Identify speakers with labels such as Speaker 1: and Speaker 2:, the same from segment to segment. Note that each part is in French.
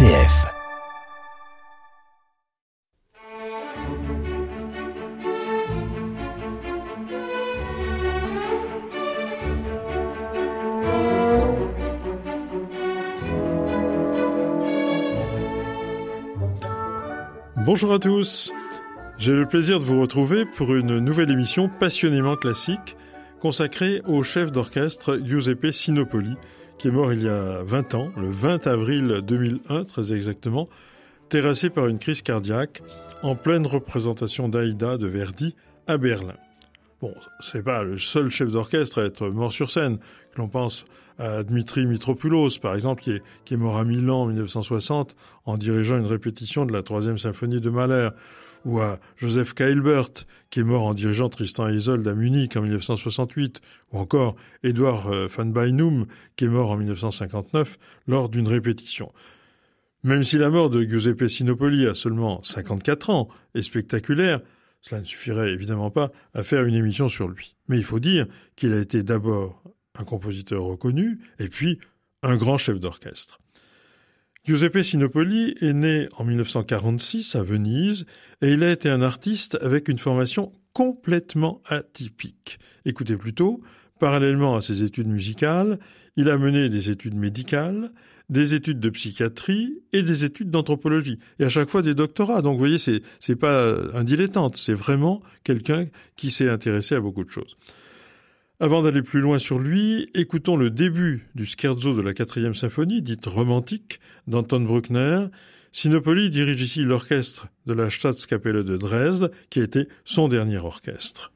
Speaker 1: Bonjour à tous. J'ai le plaisir de vous retrouver pour une nouvelle émission passionnément classique consacrée au chef d'orchestre Giuseppe Sinopoli, qui est mort il y a 20 ans, le 20 avril 2001 très exactement, terrassé par une crise cardiaque en pleine représentation d'Aïda de Verdi à Berlin. Bon, c'est pas le seul chef d'orchestre à être mort sur scène. Que l'on pense à Dmitri Mitropoulos, par exemple, qui est, qui est mort à Milan en 1960 en dirigeant une répétition de la troisième symphonie de Mahler, ou à Joseph Keilbert, qui est mort en dirigeant Tristan et à Munich en 1968, ou encore Edouard euh, van Beinum, qui est mort en 1959 lors d'une répétition. Même si la mort de Giuseppe Sinopoli a seulement 54 ans est spectaculaire, cela ne suffirait évidemment pas à faire une émission sur lui. Mais il faut dire qu'il a été d'abord un compositeur reconnu, et puis un grand chef d'orchestre. Giuseppe Sinopoli est né en 1946 à Venise et il a été un artiste avec une formation complètement atypique. Écoutez plutôt, parallèlement à ses études musicales, il a mené des études médicales, des études de psychiatrie et des études d'anthropologie. Et à chaque fois des doctorats. Donc vous voyez, c'est, c'est pas un dilettante, c'est vraiment quelqu'un qui s'est intéressé à beaucoup de choses. Avant d'aller plus loin sur lui, écoutons le début du scherzo de la quatrième symphonie, dite romantique, d'Anton Bruckner. Sinopoli dirige ici l'orchestre de la Staatskapelle de Dresde, qui a été son dernier orchestre.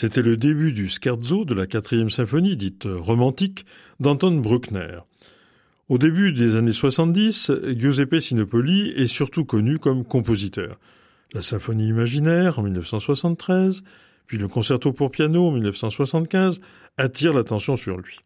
Speaker 1: C'était le début du scherzo de la quatrième symphonie, dite romantique, d'Anton Bruckner. Au début des années 70, Giuseppe Sinopoli est surtout connu comme compositeur. La symphonie imaginaire en 1973, puis le concerto pour piano en 1975 attirent l'attention sur lui.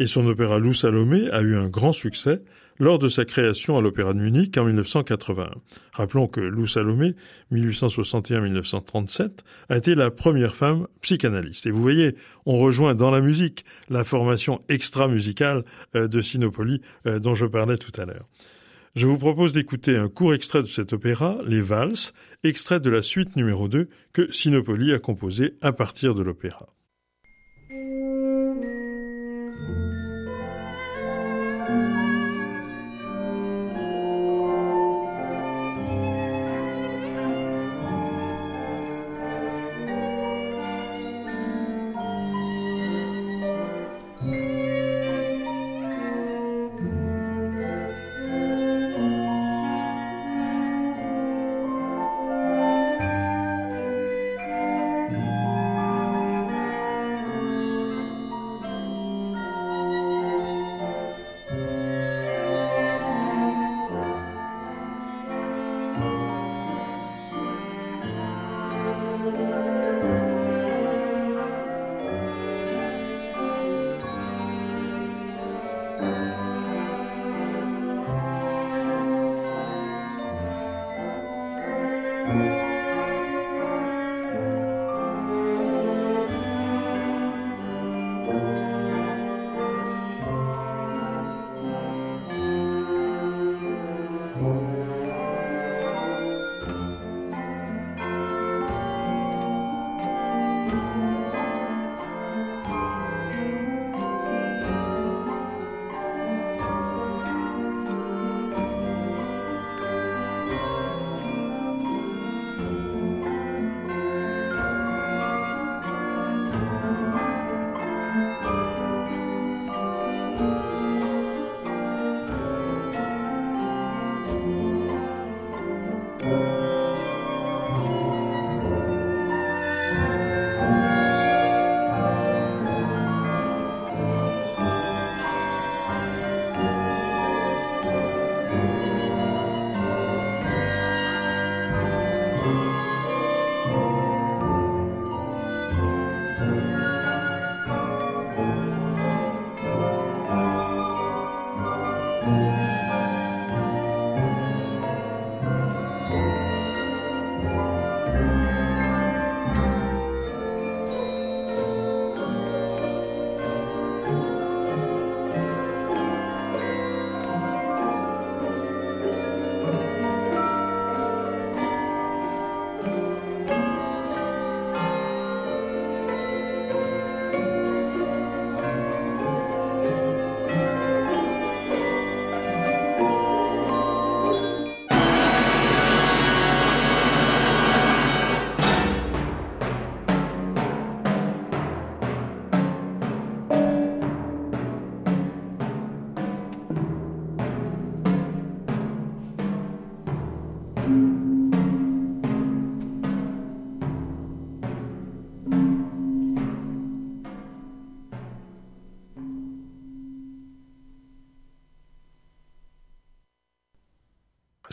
Speaker 1: Et son opéra Lou Salomé a eu un grand succès, lors de sa création à l'Opéra de Munich en 1981. Rappelons que Lou Salomé, 1861-1937, a été la première femme psychanalyste. Et vous voyez, on rejoint dans la musique la formation extra-musicale euh, de Sinopoli euh, dont je parlais tout à l'heure. Je vous propose d'écouter un court extrait de cet opéra, Les Valses, extrait de la suite numéro 2 que Sinopoli a composé à partir de l'opéra.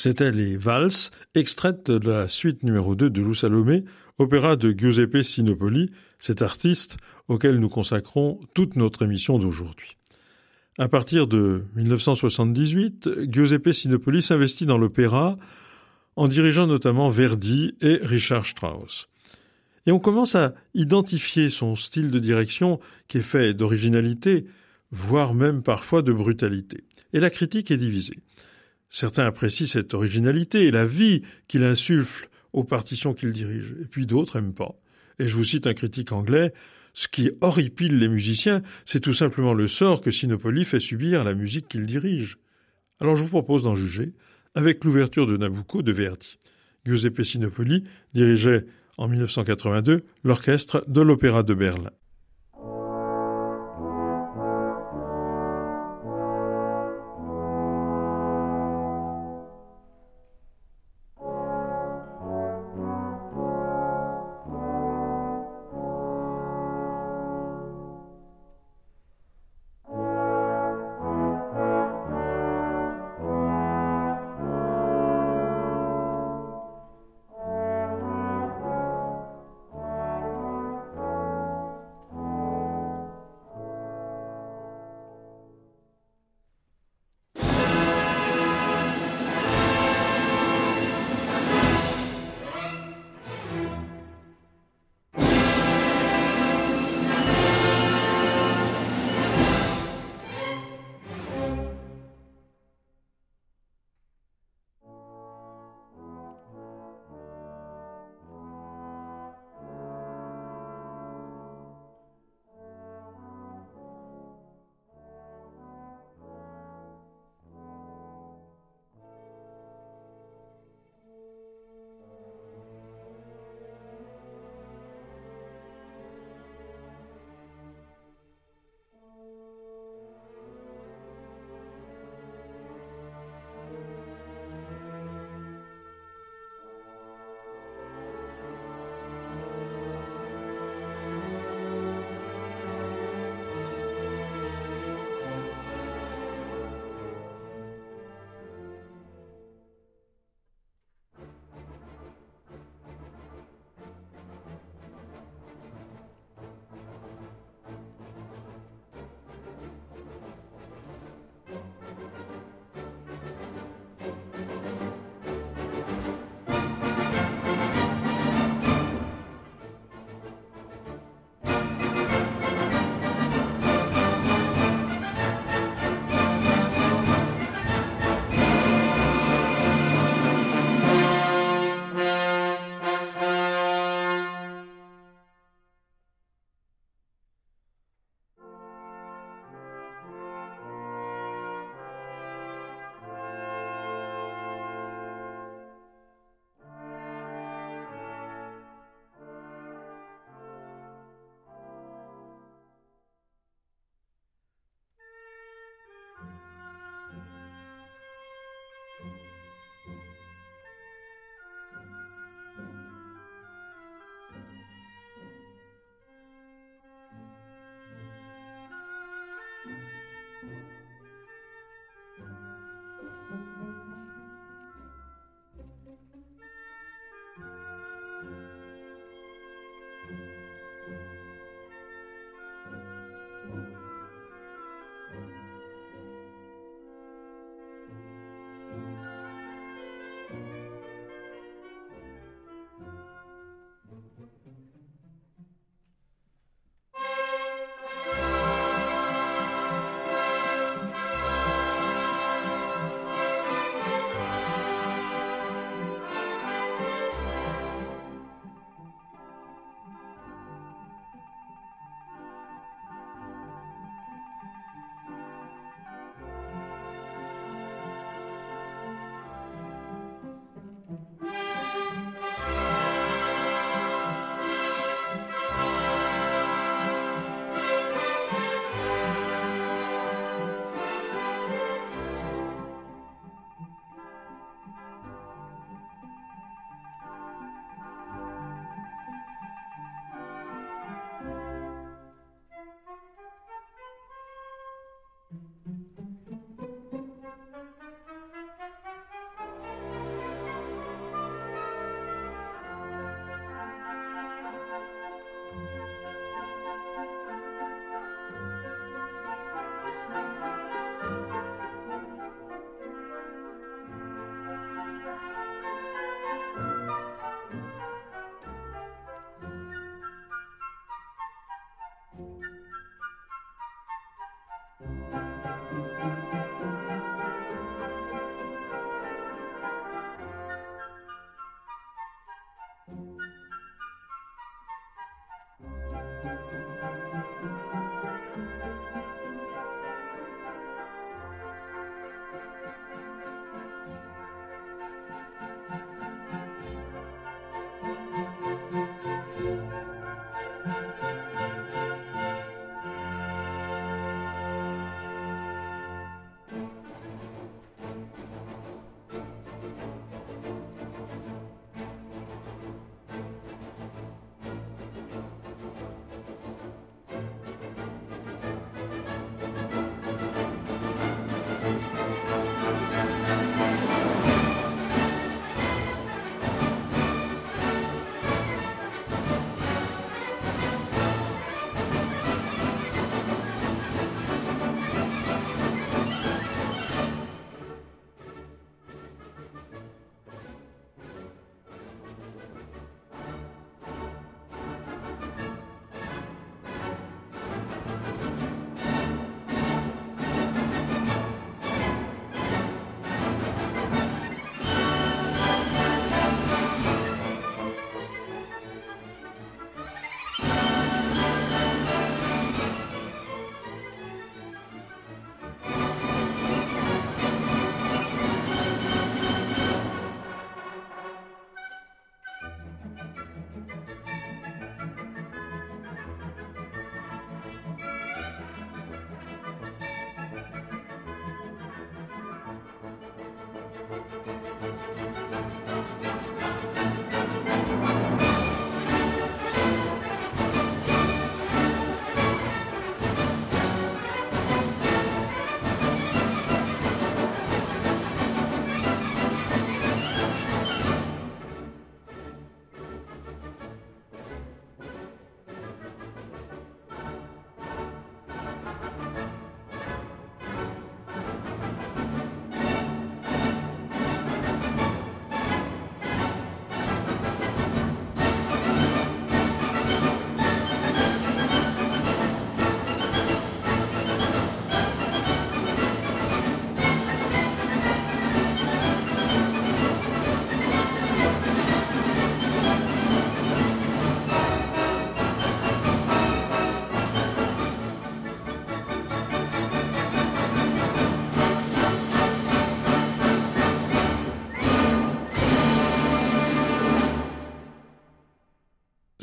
Speaker 1: C'était les valses, extraites de la suite numéro 2 de Lou Salomé, opéra de Giuseppe Sinopoli, cet artiste auquel nous consacrons toute notre émission d'aujourd'hui. À partir de 1978, Giuseppe Sinopoli s'investit dans l'opéra en dirigeant notamment Verdi et Richard Strauss. Et on commence à identifier son style de direction qui est fait d'originalité, voire même parfois de brutalité. Et la critique est divisée. Certains apprécient cette originalité et la vie qu'il insuffle aux partitions qu'il dirige, et puis d'autres n'aiment pas. Et je vous cite un critique anglais, ce qui horripile les musiciens, c'est tout simplement le sort que Sinopoli fait subir à la musique qu'il dirige. Alors je vous propose d'en juger avec l'ouverture de Nabucco de Verdi. Giuseppe Sinopoli dirigeait en 1982 l'orchestre de l'Opéra de Berlin.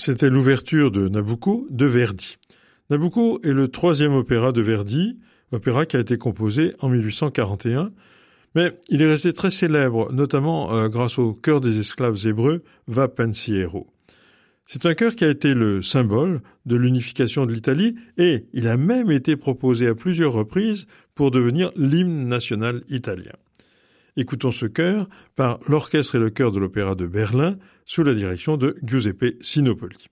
Speaker 1: C'était l'ouverture de Nabucco de Verdi. Nabucco est le troisième opéra de Verdi, opéra qui a été composé en 1841, mais il est resté très célèbre, notamment euh, grâce au chœur des esclaves hébreux Va Pensiero. C'est un chœur qui a été le symbole de l'unification de l'Italie et il a même été proposé à plusieurs reprises pour devenir l'hymne national italien. Écoutons ce chœur par l'orchestre et le chœur de l'Opéra de Berlin sous la direction de Giuseppe Sinopoli.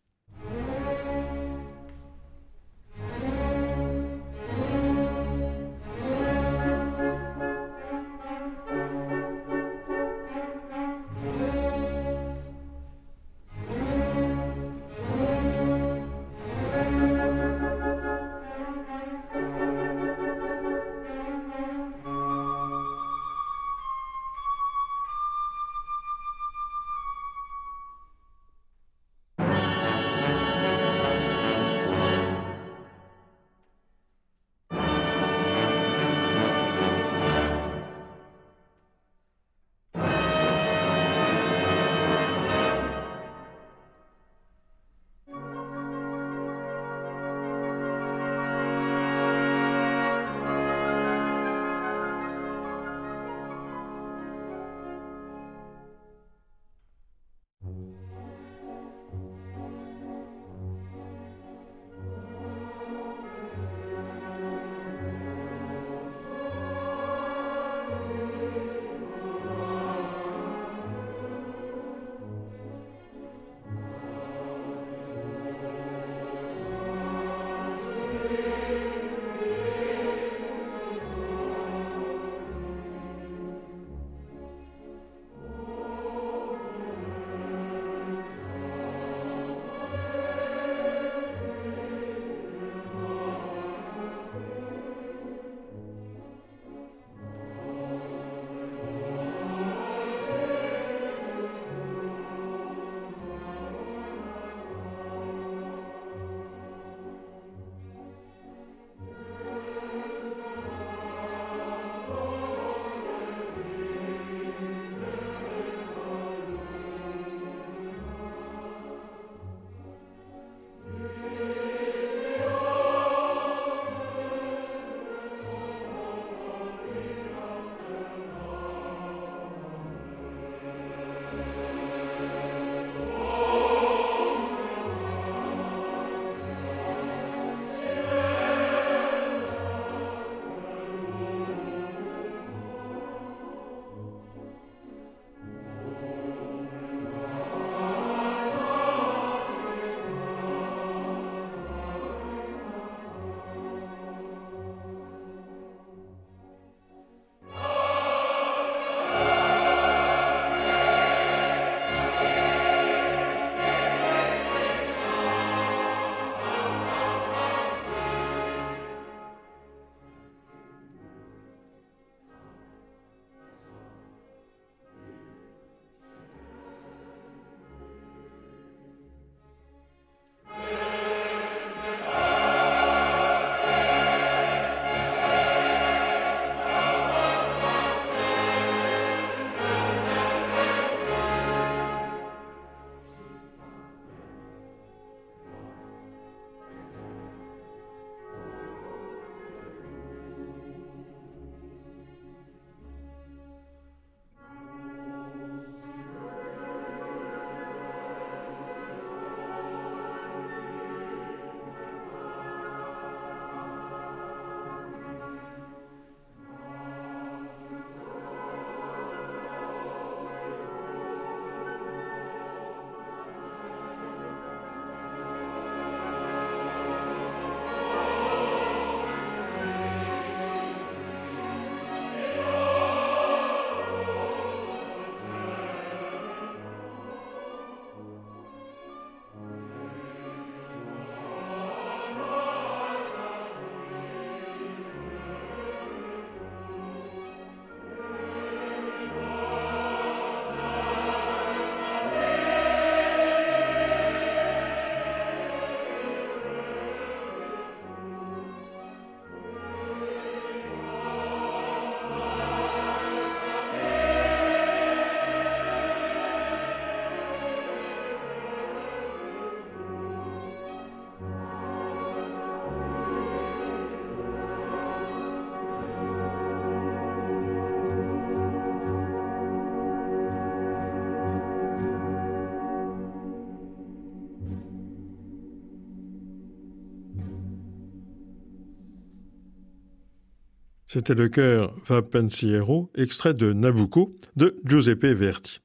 Speaker 1: C'était le chœur Va Pensiero, extrait de Nabucco de Giuseppe Verti.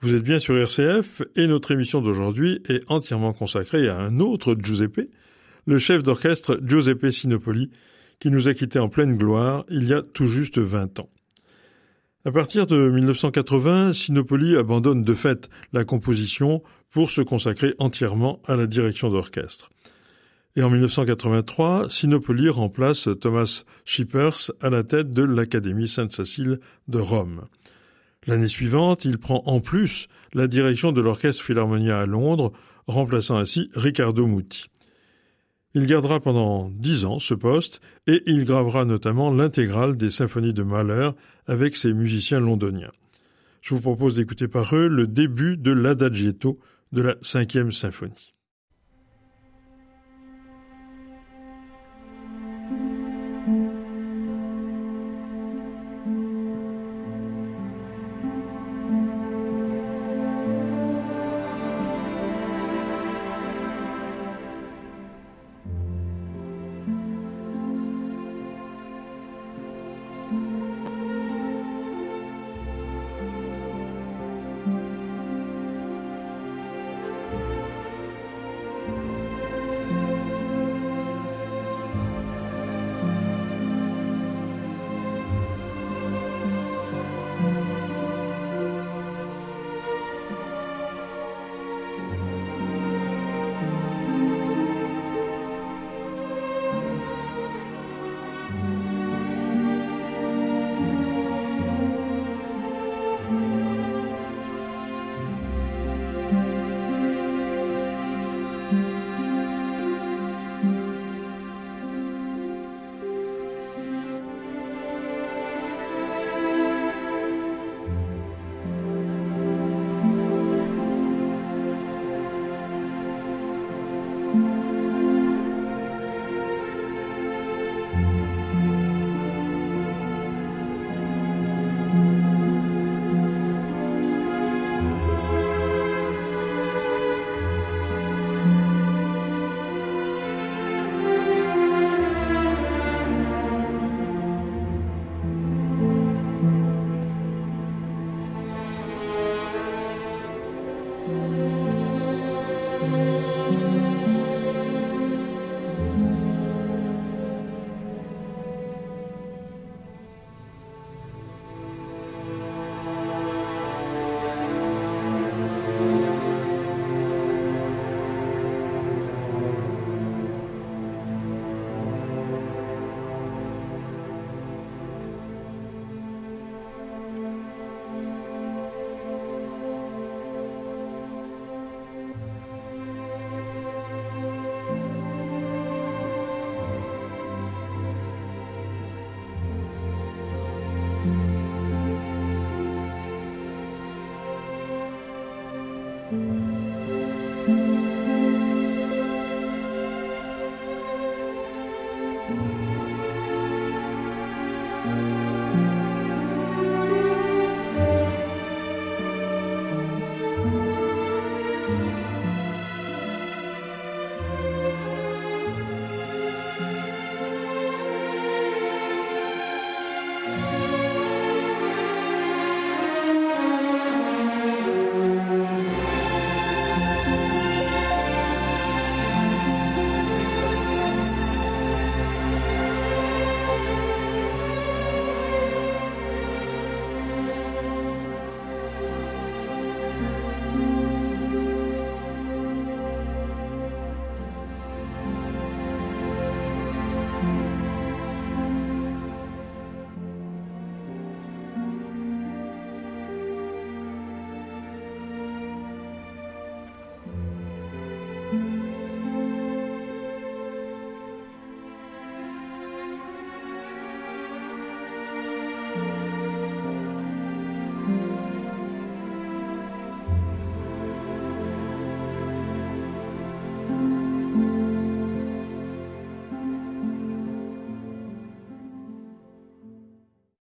Speaker 1: Vous êtes bien sur RCF et notre émission d'aujourd'hui est entièrement consacrée à un autre Giuseppe, le chef d'orchestre Giuseppe Sinopoli, qui nous a quittés en pleine gloire il y a tout juste 20 ans. À partir de 1980, Sinopoli abandonne de fait la composition pour se consacrer entièrement à la direction d'orchestre. Et en 1983, Sinopoli remplace Thomas Schippers à la tête de l'Académie Sainte-Cécile de Rome. L'année suivante, il prend en plus la direction de l'Orchestre Philharmonia à Londres, remplaçant ainsi Riccardo Muti. Il gardera pendant dix ans ce poste et il gravera notamment l'intégrale des symphonies de Mahler avec ses musiciens londoniens. Je vous propose d'écouter par eux le début de l'Adagietto de la cinquième symphonie.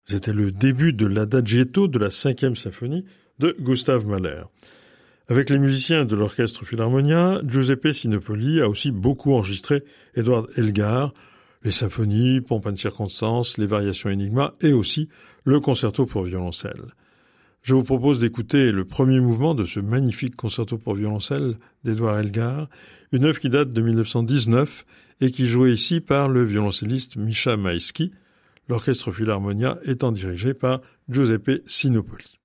Speaker 1: C'était le début de l'adagietto de la cinquième symphonie de Gustav Mahler. Avec les musiciens de l'orchestre Philharmonia, Giuseppe Sinopoli a aussi beaucoup enregistré Edward Elgar, les symphonies, pompes de circonstance, les variations Enigma et aussi le concerto pour violoncelle. Je vous propose d'écouter le premier mouvement de ce magnifique concerto pour violoncelle d'Edouard Elgar, une œuvre qui date de 1919 et qui jouait ici par le violoncelliste Misha Maeschi, l'orchestre Philharmonia étant dirigé par Giuseppe Sinopoli.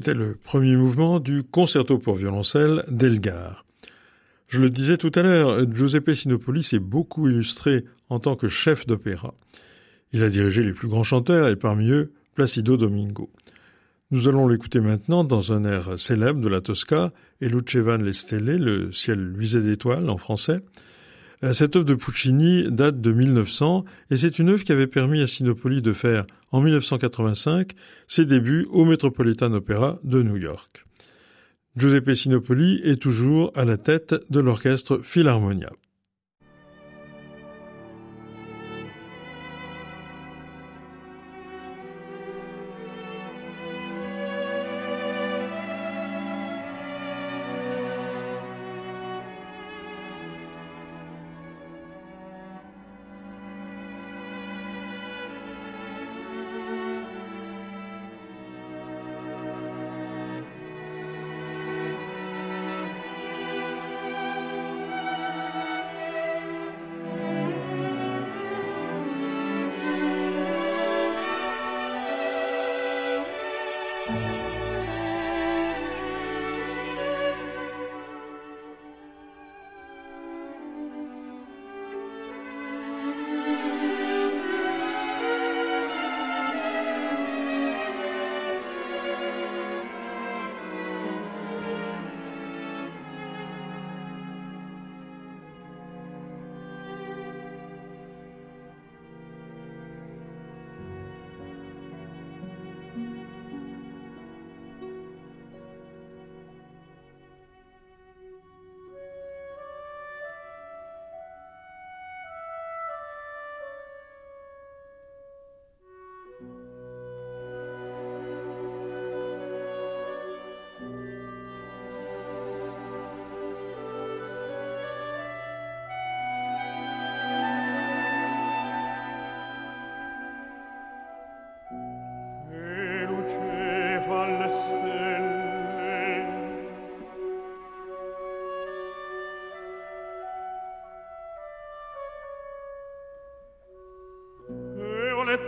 Speaker 2: C'était le premier mouvement du concerto pour violoncelle d'Elgar. Je le disais tout à l'heure, Giuseppe Sinopoli s'est beaucoup illustré en tant que chef d'opéra. Il a dirigé les plus grands chanteurs et parmi eux Placido Domingo. Nous allons l'écouter maintenant dans un air célèbre de la Tosca, et Lucevan le Stelle, le ciel luisait d'étoiles en français. Euh, cette œuvre de Puccini date de 1900 et c'est une œuvre qui avait permis à Sinopoli de faire en 1985 ses débuts au Metropolitan Opera de New York. Giuseppe Sinopoli est toujours à la tête de l'orchestre Philharmonia.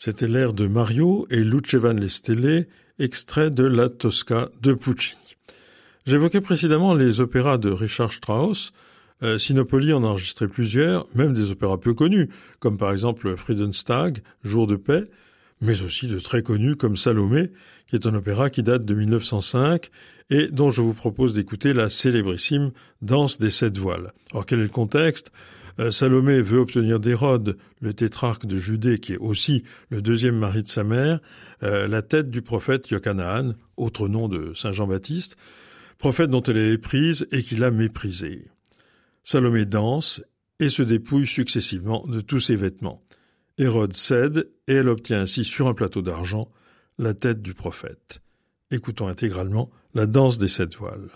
Speaker 1: C'était l'air de Mario et Lucevan le Stelle, extrait de la Tosca de Puccini. J'évoquais précédemment les opéras de Richard Strauss. Euh, Sinopoli en a enregistré plusieurs, même des opéras peu connus, comme par exemple Friedenstag, Jour de paix, mais aussi de très connus comme Salomé, qui est un opéra qui date de 1905 et dont je vous propose d'écouter la célébrissime Danse des sept voiles. Alors quel est le contexte? Salomé veut obtenir d'Hérode, le tétrarque de Judée, qui est aussi le deuxième mari de sa mère, euh, la tête du prophète Yochanan, autre nom de Saint Jean-Baptiste, prophète dont elle est éprise et qu'il a méprisé. Salomé danse et se dépouille successivement de tous ses vêtements. Hérode cède et elle obtient ainsi sur un plateau d'argent la tête du prophète. Écoutons intégralement la danse des sept voiles.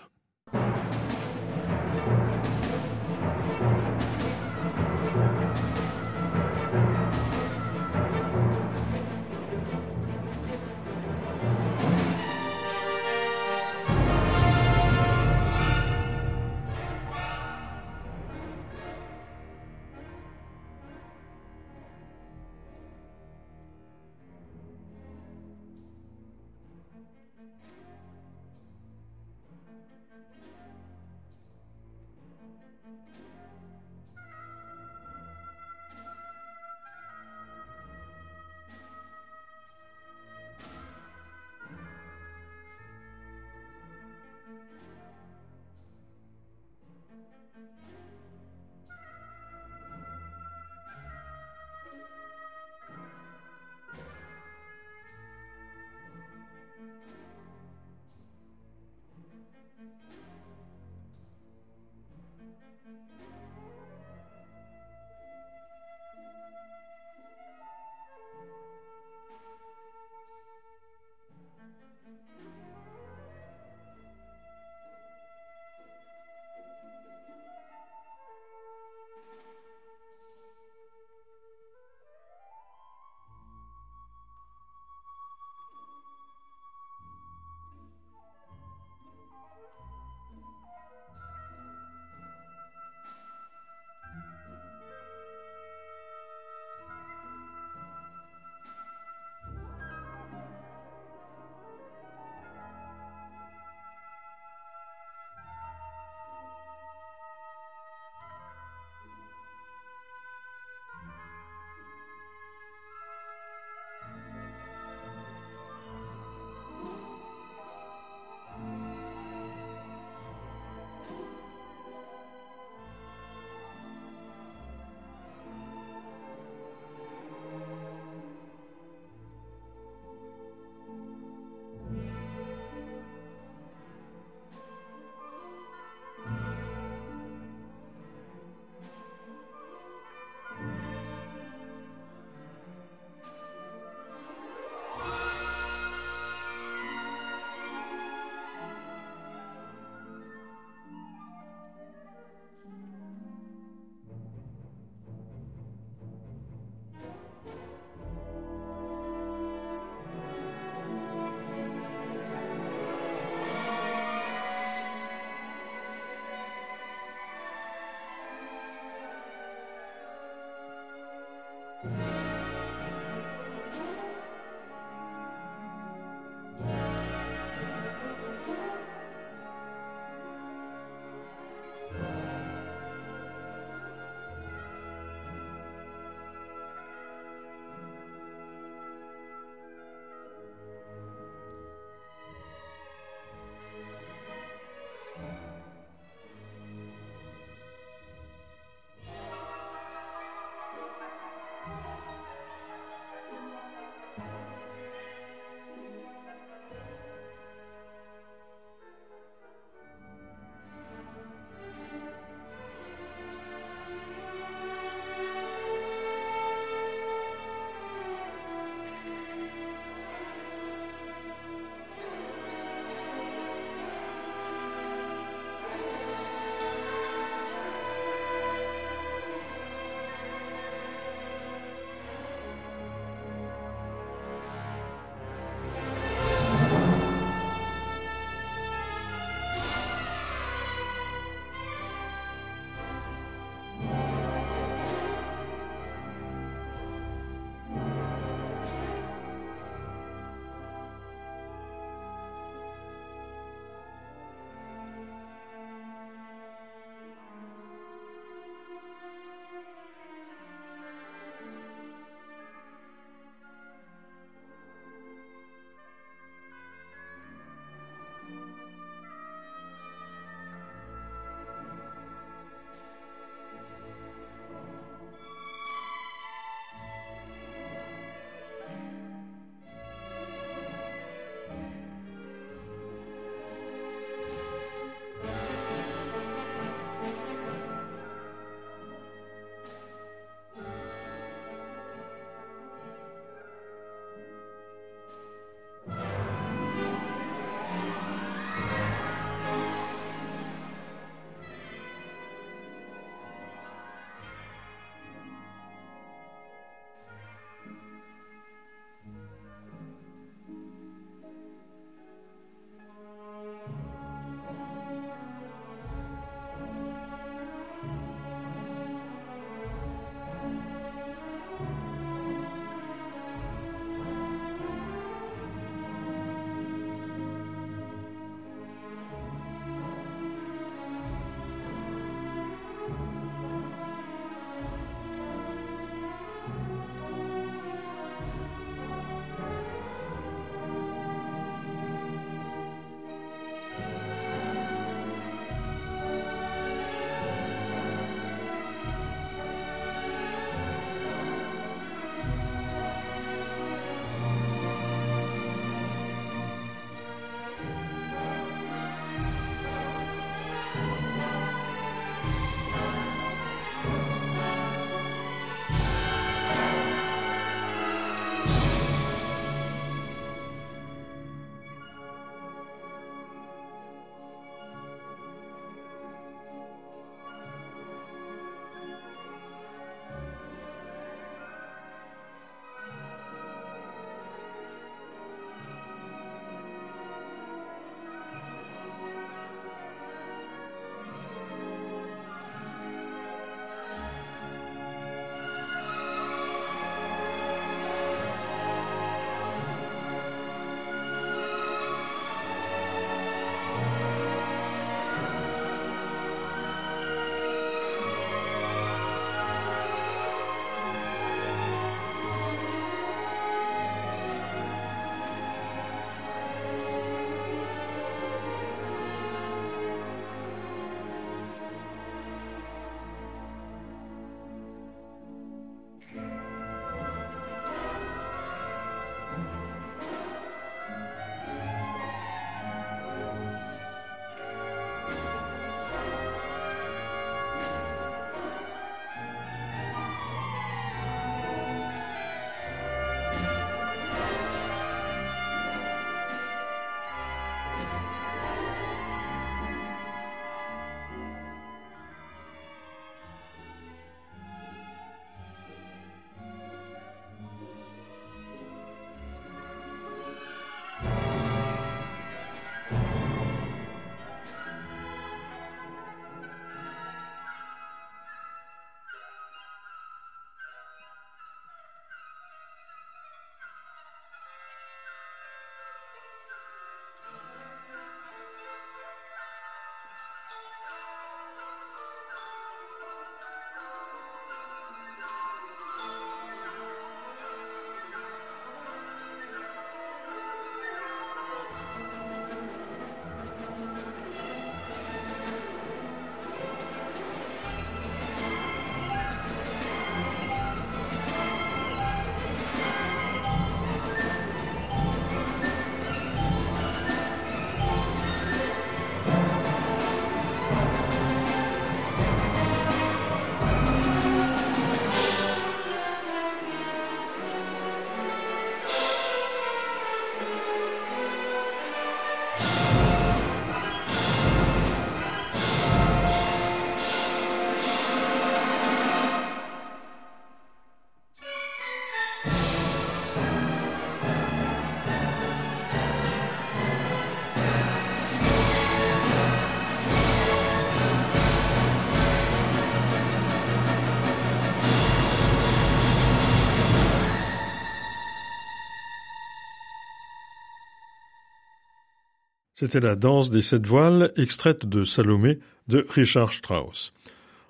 Speaker 1: C'était la danse des sept voiles, extraite de Salomé de Richard Strauss.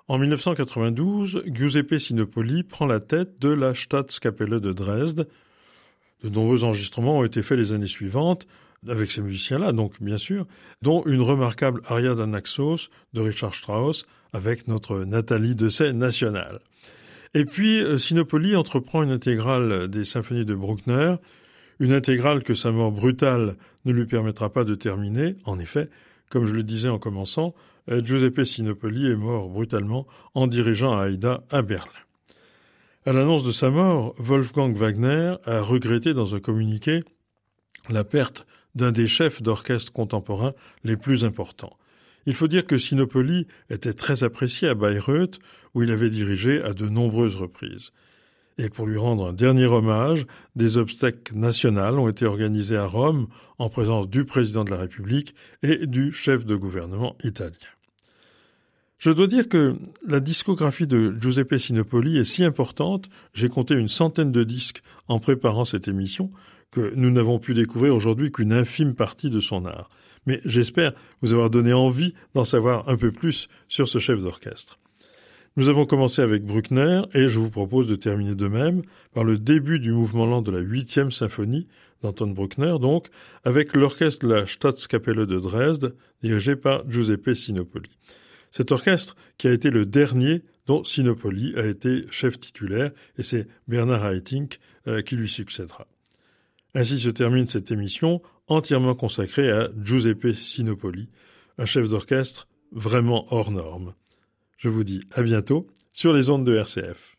Speaker 1: En 1992, Giuseppe Sinopoli prend la tête de la Staatskapelle de Dresde. De nombreux enregistrements ont été faits les années suivantes, avec ces musiciens-là, donc bien sûr, dont une remarquable aria d'Anaxos de Richard Strauss, avec notre Nathalie Dessay nationale. Et puis, euh, Sinopoli entreprend une intégrale des symphonies de Bruckner, une intégrale que sa mort brutale ne lui permettra pas de terminer. En effet, comme je le disais en commençant, euh, Giuseppe Sinopoli est mort brutalement en dirigeant Haïda à Berlin. À l'annonce de sa mort, Wolfgang Wagner a regretté dans un communiqué la perte d'un des chefs d'orchestre contemporains les plus importants. Il faut dire que Sinopoli était très apprécié à Bayreuth, où il avait dirigé à de nombreuses reprises. Et pour lui rendre un dernier hommage, des obstacles nationales ont été organisés à Rome en présence du président de la République et du chef de gouvernement italien. Je dois dire que la discographie de Giuseppe Sinopoli est si importante, j'ai compté une centaine de disques en préparant cette émission, que nous n'avons pu découvrir aujourd'hui qu'une infime partie de son art. Mais j'espère vous avoir donné envie d'en savoir un peu plus sur ce chef d'orchestre. Nous avons commencé avec Bruckner et je vous propose de terminer de même par le début du mouvement lent de la huitième symphonie d'Anton Bruckner, donc, avec l'orchestre de la Staatskapelle de Dresde, dirigé par Giuseppe Sinopoli. Cet orchestre, qui a été le dernier dont Sinopoli a été chef titulaire, et c'est Bernard Haitink euh, qui lui succédera. Ainsi se termine cette émission entièrement consacrée à Giuseppe Sinopoli, un chef d'orchestre vraiment hors norme. Je vous dis à bientôt sur les ondes de RCF.